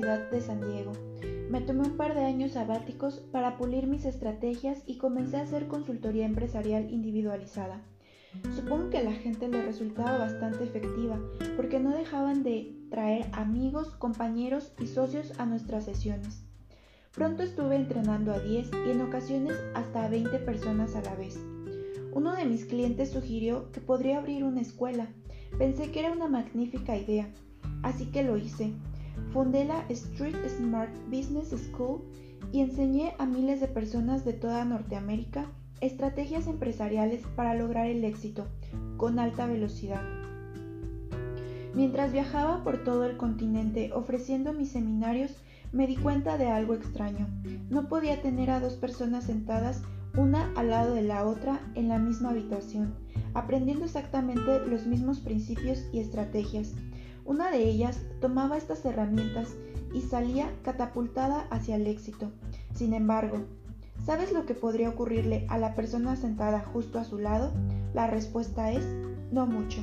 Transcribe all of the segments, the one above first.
De San Diego. Me tomé un par de años sabáticos para pulir mis estrategias y comencé a hacer consultoría empresarial individualizada. Supongo que la gente le resultaba bastante efectiva porque no dejaban de traer amigos, compañeros y socios a nuestras sesiones. Pronto estuve entrenando a 10 y en ocasiones hasta a 20 personas a la vez. Uno de mis clientes sugirió que podría abrir una escuela. Pensé que era una magnífica idea, así que lo hice. Fundé la Street Smart Business School y enseñé a miles de personas de toda Norteamérica estrategias empresariales para lograr el éxito con alta velocidad. Mientras viajaba por todo el continente ofreciendo mis seminarios, me di cuenta de algo extraño. No podía tener a dos personas sentadas una al lado de la otra en la misma habitación, aprendiendo exactamente los mismos principios y estrategias. Una de ellas tomaba estas herramientas y salía catapultada hacia el éxito. Sin embargo, ¿sabes lo que podría ocurrirle a la persona sentada justo a su lado? La respuesta es no mucho.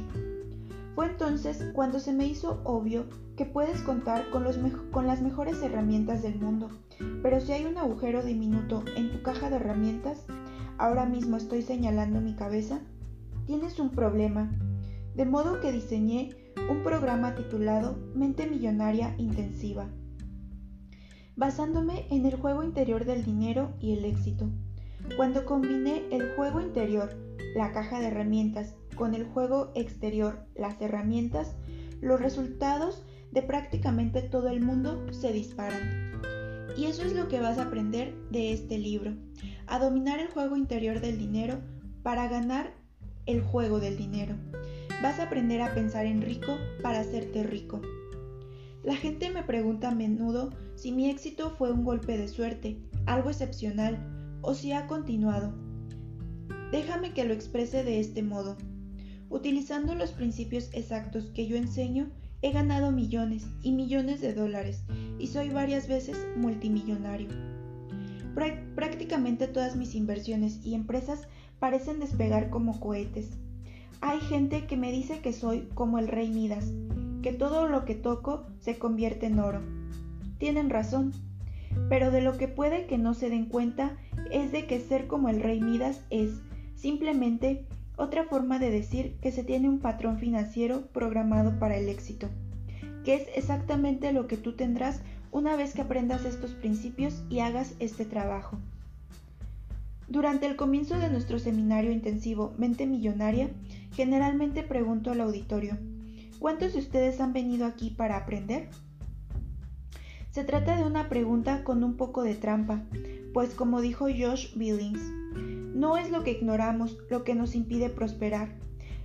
Fue entonces cuando se me hizo obvio que puedes contar con, con, las mejores herramientas del mundo, pero si hay un agujero diminuto en tu caja de herramientas, ahora mismo estoy señalando mi cabeza, tienes un problema. De modo que diseñé un programa titulado Mente Millonaria Intensiva, basándome en el juego interior del dinero y el éxito. Cuando combiné el juego interior, la caja de herramientas, con el juego exterior, las herramientas, los resultados de prácticamente todo el mundo se disparan. Y eso es lo que vas a aprender de este libro, a dominar el juego interior del dinero para ganar el juego del dinero. Vas a aprender a pensar en rico para hacerte rico. La gente me pregunta a menudo si mi éxito fue un golpe de suerte, algo excepcional, o si ha continuado. Déjame que lo exprese de este modo. Utilizando los principios exactos que yo enseño, he ganado millones y millones de dólares y soy varias veces multimillonario. Prácticamente todas mis inversiones y empresas parecen despegar como cohetes. Hay gente que me dice que soy como el rey Midas, que todo lo que toco se convierte en oro. Tienen razón, pero de lo que puede que no se den cuenta es de que ser como el rey Midas es simplemente otra forma de decir que se tiene un patrón financiero programado para el éxito, que es exactamente lo que tú tendrás una vez que aprendas estos principios y hagas este trabajo. Durante el comienzo de nuestro seminario intensivo Mente Millonaria, generalmente pregunto al auditorio, ¿cuántos de ustedes han venido aquí para aprender? Se trata de una pregunta con un poco de trampa, pues como dijo Josh Billings, no es lo que ignoramos lo que nos impide prosperar.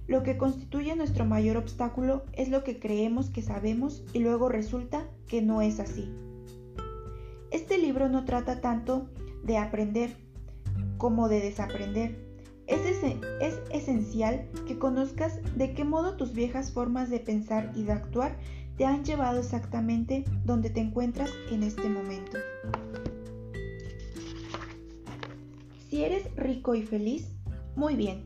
Lo que constituye nuestro mayor obstáculo es lo que creemos que sabemos y luego resulta que no es así. Este libro no trata tanto de aprender, como de desaprender. Es, es, esencial que conozcas de qué modo tus viejas formas de pensar y de actuar te han llevado exactamente donde te encuentras en este momento. Si eres rico y feliz, muy bien.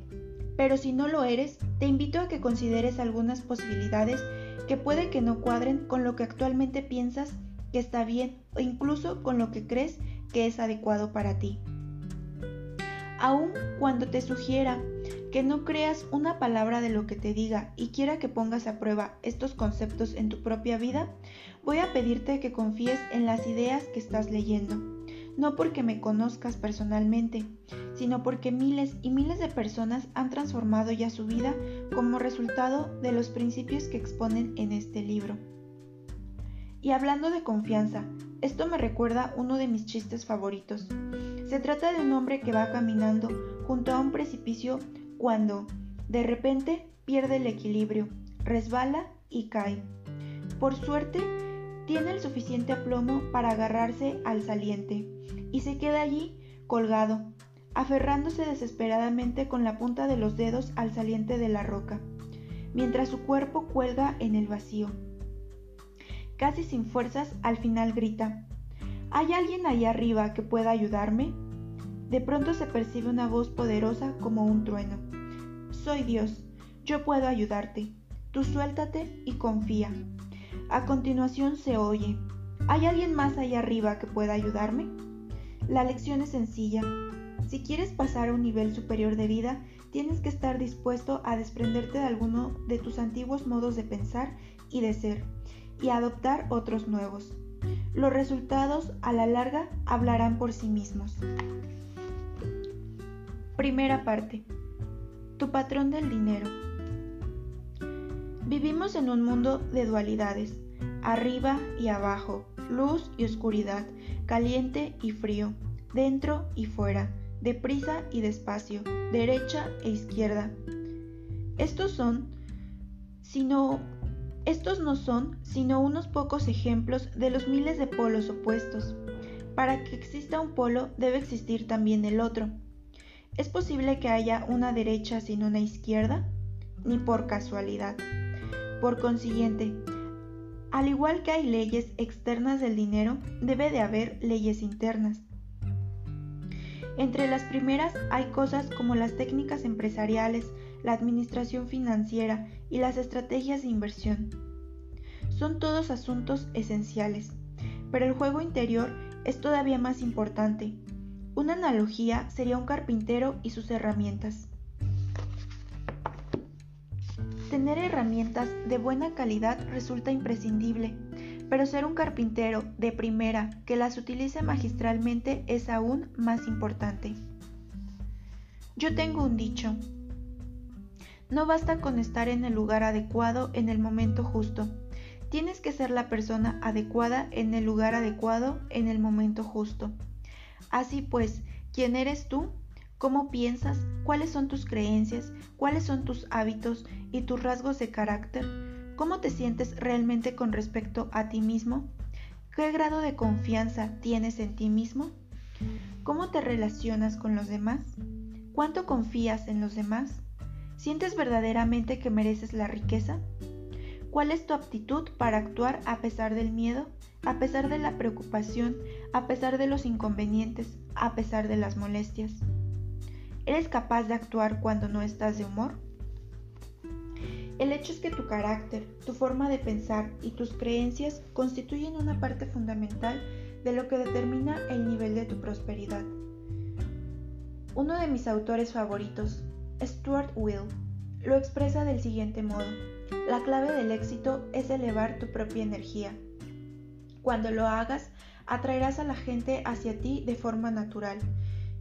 Pero si no lo eres, te invito a que consideres algunas posibilidades que puede que no cuadren con lo que actualmente piensas que está bien o incluso con lo que crees que es adecuado para ti aun cuando te sugiera que no creas una palabra de lo que te diga y quiera que pongas a prueba estos conceptos en tu propia vida, voy a pedirte que confíes en las ideas que estás leyendo, no porque me conozcas personalmente, sino porque miles y miles de personas han transformado ya su vida como resultado de los principios que exponen en este libro. Y hablando de confianza, esto me recuerda uno de mis chistes favoritos. Se trata de un hombre que va caminando junto a un precipicio cuando, de repente, pierde el equilibrio, resbala y cae. Por suerte, tiene el suficiente aplomo para agarrarse al saliente y se queda allí colgado, aferrándose desesperadamente con la punta de los dedos al saliente de la roca, mientras su cuerpo cuelga en el vacío. Casi sin fuerzas, al final grita, ¿Hay alguien ahí arriba que pueda ayudarme? De pronto se percibe una voz poderosa como un trueno. Soy Dios, yo puedo ayudarte. Tú suéltate y confía. A continuación se oye, ¿Hay alguien más allá arriba que pueda ayudarme? La lección es sencilla. Si quieres pasar a un nivel superior de vida, tienes que estar dispuesto a desprenderte de alguno de tus antiguos modos de pensar y de ser, y adoptar otros nuevos. Los resultados a la larga hablarán por sí mismos. Primera parte. Tu patrón del dinero. Vivimos en un mundo de dualidades, arriba y abajo, luz y oscuridad, caliente y frío, dentro y fuera, deprisa y despacio, derecha e izquierda. Estos son, sino, estos no son sino unos pocos ejemplos de los miles de polos opuestos. Para que exista un polo debe existir también el otro. ¿Es posible que haya una derecha sin una izquierda? Ni por casualidad. Por consiguiente, al igual que hay leyes externas del dinero, debe de haber leyes internas. Entre las primeras hay cosas como las técnicas empresariales, la administración financiera y las estrategias de inversión. Son todos asuntos esenciales, pero el juego interior es todavía más importante. Una analogía sería un carpintero y sus herramientas. Tener herramientas de buena calidad resulta imprescindible, pero ser un carpintero de primera que las utilice magistralmente es aún más importante. Yo tengo un dicho. No basta con estar en el lugar adecuado en el momento justo. Tienes que ser la persona adecuada en el lugar adecuado en el momento justo. Así pues, ¿quién eres tú? ¿Cómo piensas? ¿Cuáles son tus creencias? ¿Cuáles son tus hábitos y tus rasgos de carácter? ¿Cómo te sientes realmente con respecto a ti mismo? ¿Qué grado de confianza tienes en ti mismo? ¿Cómo te relacionas con los demás? ¿Cuánto confías en los demás? ¿Sientes verdaderamente que mereces la riqueza? ¿Cuál es tu aptitud para actuar a pesar del miedo, a pesar de la preocupación, a pesar de los inconvenientes, a pesar de las molestias? ¿Eres capaz de actuar cuando no estás de humor? El hecho es que tu carácter, tu forma de pensar y tus creencias constituyen una parte fundamental de lo que determina el nivel de tu prosperidad. Uno de mis autores favoritos, Stuart Will, lo expresa del siguiente modo. La clave del éxito es elevar tu propia energía. Cuando lo hagas, atraerás a la gente hacia ti de forma natural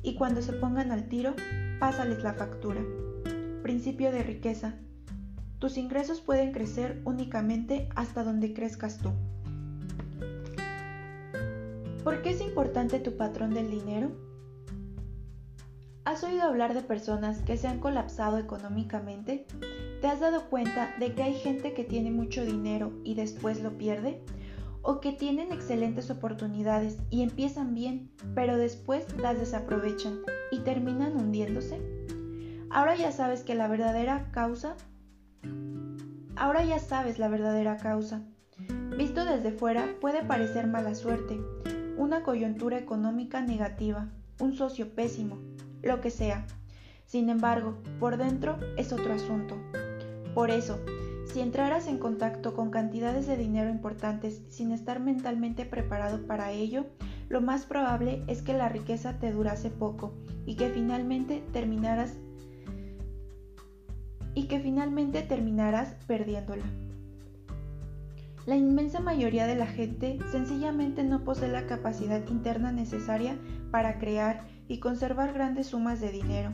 y cuando se pongan al tiro, pásales la factura. Principio de riqueza. Tus ingresos pueden crecer únicamente hasta donde crezcas tú. ¿Por qué es importante tu patrón del dinero? ¿Has oído hablar de personas que se han colapsado económicamente? ¿Te has dado cuenta de que hay gente que tiene mucho dinero y después lo pierde? ¿O que tienen excelentes oportunidades y empiezan bien, pero después las desaprovechan y terminan hundiéndose? Ahora ya sabes que la verdadera causa Ahora ya sabes la verdadera causa. Visto desde fuera puede parecer mala suerte, una coyuntura económica negativa, un socio pésimo, lo que sea. Sin embargo, por dentro es otro asunto. Por eso, si entraras en contacto con cantidades de dinero importantes sin estar mentalmente preparado para ello, lo más probable es que la riqueza te durase poco y que finalmente terminaras y que finalmente terminarás perdiéndola. La inmensa mayoría de la gente sencillamente no posee la capacidad interna necesaria para crear y conservar grandes sumas de dinero,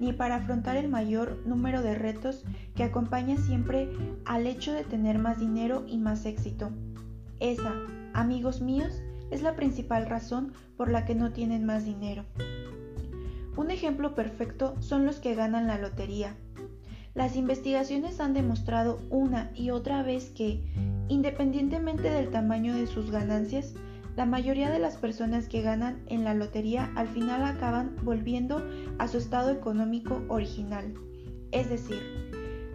ni para afrontar el mayor número de retos que acompaña siempre al hecho de tener más dinero y más éxito. Esa, amigos míos, es la principal razón por la que no tienen más dinero. Un ejemplo perfecto son los que ganan la lotería, las investigaciones han demostrado una y otra vez que, independientemente del tamaño de sus ganancias, la mayoría de las personas que ganan en la lotería al final acaban volviendo a su estado económico original, es decir,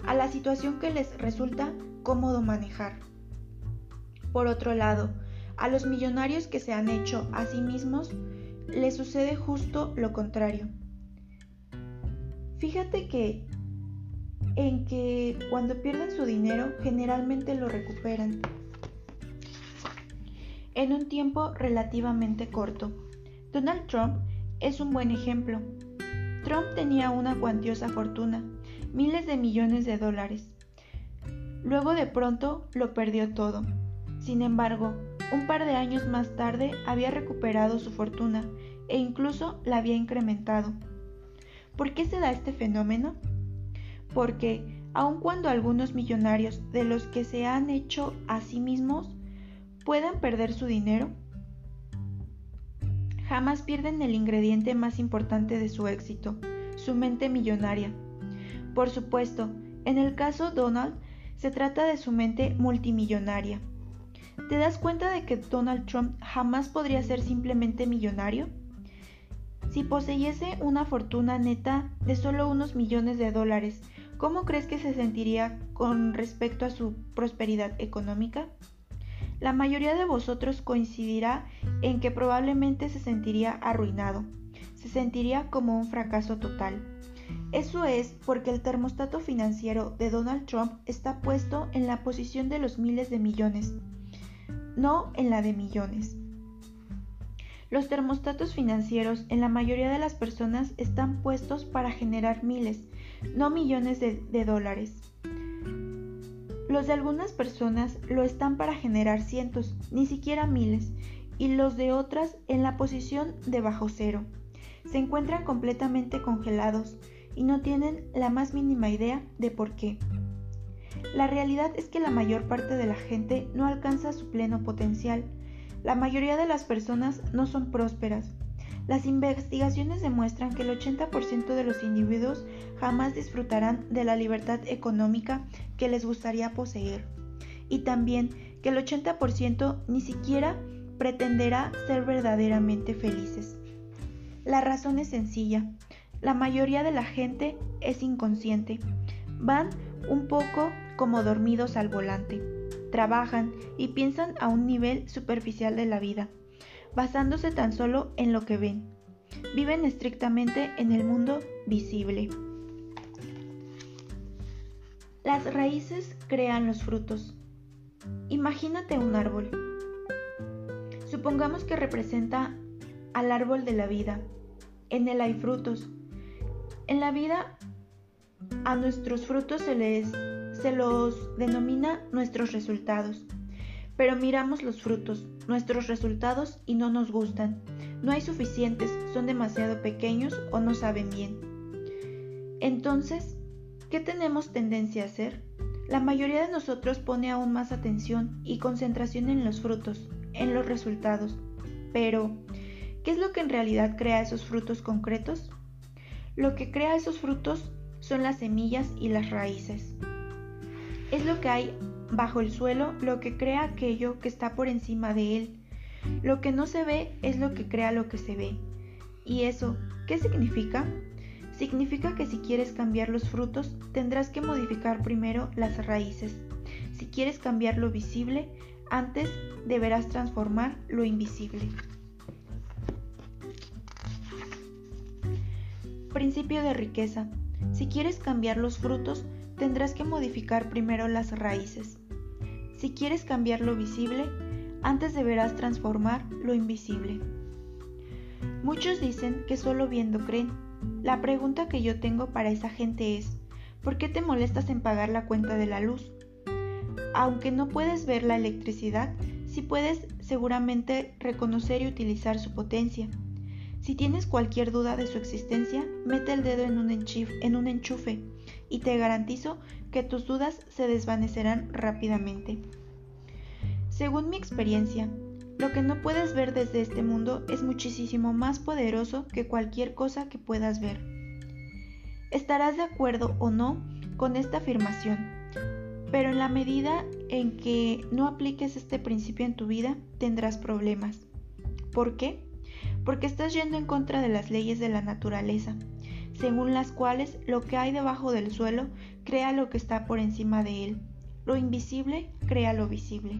a la situación que les resulta cómodo manejar. Por otro lado, a los millonarios que se han hecho a sí mismos les sucede justo lo contrario. Fíjate que en que cuando pierden su dinero generalmente lo recuperan. En un tiempo relativamente corto. Donald Trump es un buen ejemplo. Trump tenía una cuantiosa fortuna, miles de millones de dólares. Luego de pronto lo perdió todo. Sin embargo, un par de años más tarde había recuperado su fortuna e incluso la había incrementado. ¿Por qué se da este fenómeno? Porque, aun cuando algunos millonarios de los que se han hecho a sí mismos puedan perder su dinero, jamás pierden el ingrediente más importante de su éxito, su mente millonaria. Por supuesto, en el caso Donald, se trata de su mente multimillonaria. ¿Te das cuenta de que Donald Trump jamás podría ser simplemente millonario? Si poseyese una fortuna neta de solo unos millones de dólares, ¿cómo crees que se sentiría con respecto a su prosperidad económica? La mayoría de vosotros coincidirá en que probablemente se sentiría arruinado, se sentiría como un fracaso total. Eso es porque el termostato financiero de Donald Trump está puesto en la posición de los miles de millones, no en la de millones. Los termostatos financieros en la mayoría de las personas están puestos para generar miles, no millones de, dólares. Los de algunas personas lo están para generar cientos, ni siquiera miles, y los de otras en la posición de bajo cero. Se encuentran completamente congelados y no tienen la más mínima idea de por qué. La realidad es que la mayor parte de la gente no alcanza su pleno potencial. La mayoría de las personas no son prósperas, las investigaciones demuestran que el 80% de los individuos jamás disfrutarán de la libertad económica que les gustaría poseer y también que el 80% ni siquiera pretenderá ser verdaderamente felices. La razón es sencilla. La mayoría de la gente es inconsciente. Van un poco como dormidos al volante. Trabajan y piensan a un nivel superficial de la vida basándose tan solo en lo que ven. Viven estrictamente en el mundo visible. Las raíces crean los frutos. Imagínate un árbol. Supongamos que representa al árbol de la vida. En él hay frutos. En la vida a nuestros frutos se les los denomina nuestros resultados. Pero miramos los frutos, nuestros resultados y no nos gustan. No hay suficientes, son demasiado pequeños o no saben bien. Entonces, ¿qué tenemos tendencia a hacer? La mayoría de nosotros pone aún más atención y concentración en los frutos, en los resultados. Pero, ¿qué es lo que en realidad crea esos frutos concretos? Lo que crea esos frutos son las semillas y las raíces. Es lo que hay bajo el suelo lo que crea aquello que está por encima de él. Lo que no se ve es lo que crea lo que se ve. ¿Y eso qué significa? Significa que si quieres cambiar los frutos, tendrás que modificar primero las raíces. Si quieres cambiar lo visible, antes deberás transformar lo invisible. Principio de riqueza. Si quieres cambiar los frutos, tendrás que modificar primero las raíces. Si quieres cambiar lo visible, antes deberás transformar lo invisible. Muchos dicen que solo viendo creen. La pregunta que yo tengo para esa gente es, ¿por qué te molestas en pagar la cuenta de la luz? Aunque no puedes ver la electricidad, sí puedes seguramente reconocer y utilizar su potencia. Si tienes cualquier duda de su existencia, mete el dedo en un, en un enchufe y te garantizo que tus dudas se desvanecerán rápidamente. Según mi experiencia, lo que no puedes ver desde este mundo es muchísimo más poderoso que cualquier cosa que puedas ver. Estarás de acuerdo o no con esta afirmación, pero en la medida en que no apliques este principio en tu vida, tendrás problemas. ¿Por qué? Porque estás yendo en contra de las leyes de la naturaleza según las cuales lo que hay debajo del suelo crea lo que está por encima de él. Lo invisible crea lo visible.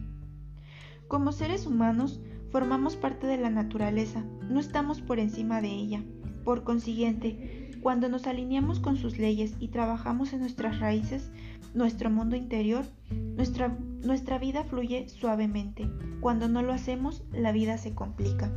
Como seres humanos, formamos parte de la naturaleza, no estamos por encima de ella. Por consiguiente, cuando nos alineamos con sus leyes y trabajamos en nuestras raíces, nuestro mundo interior, nuestra vida fluye suavemente. Cuando no lo hacemos, la vida se complica.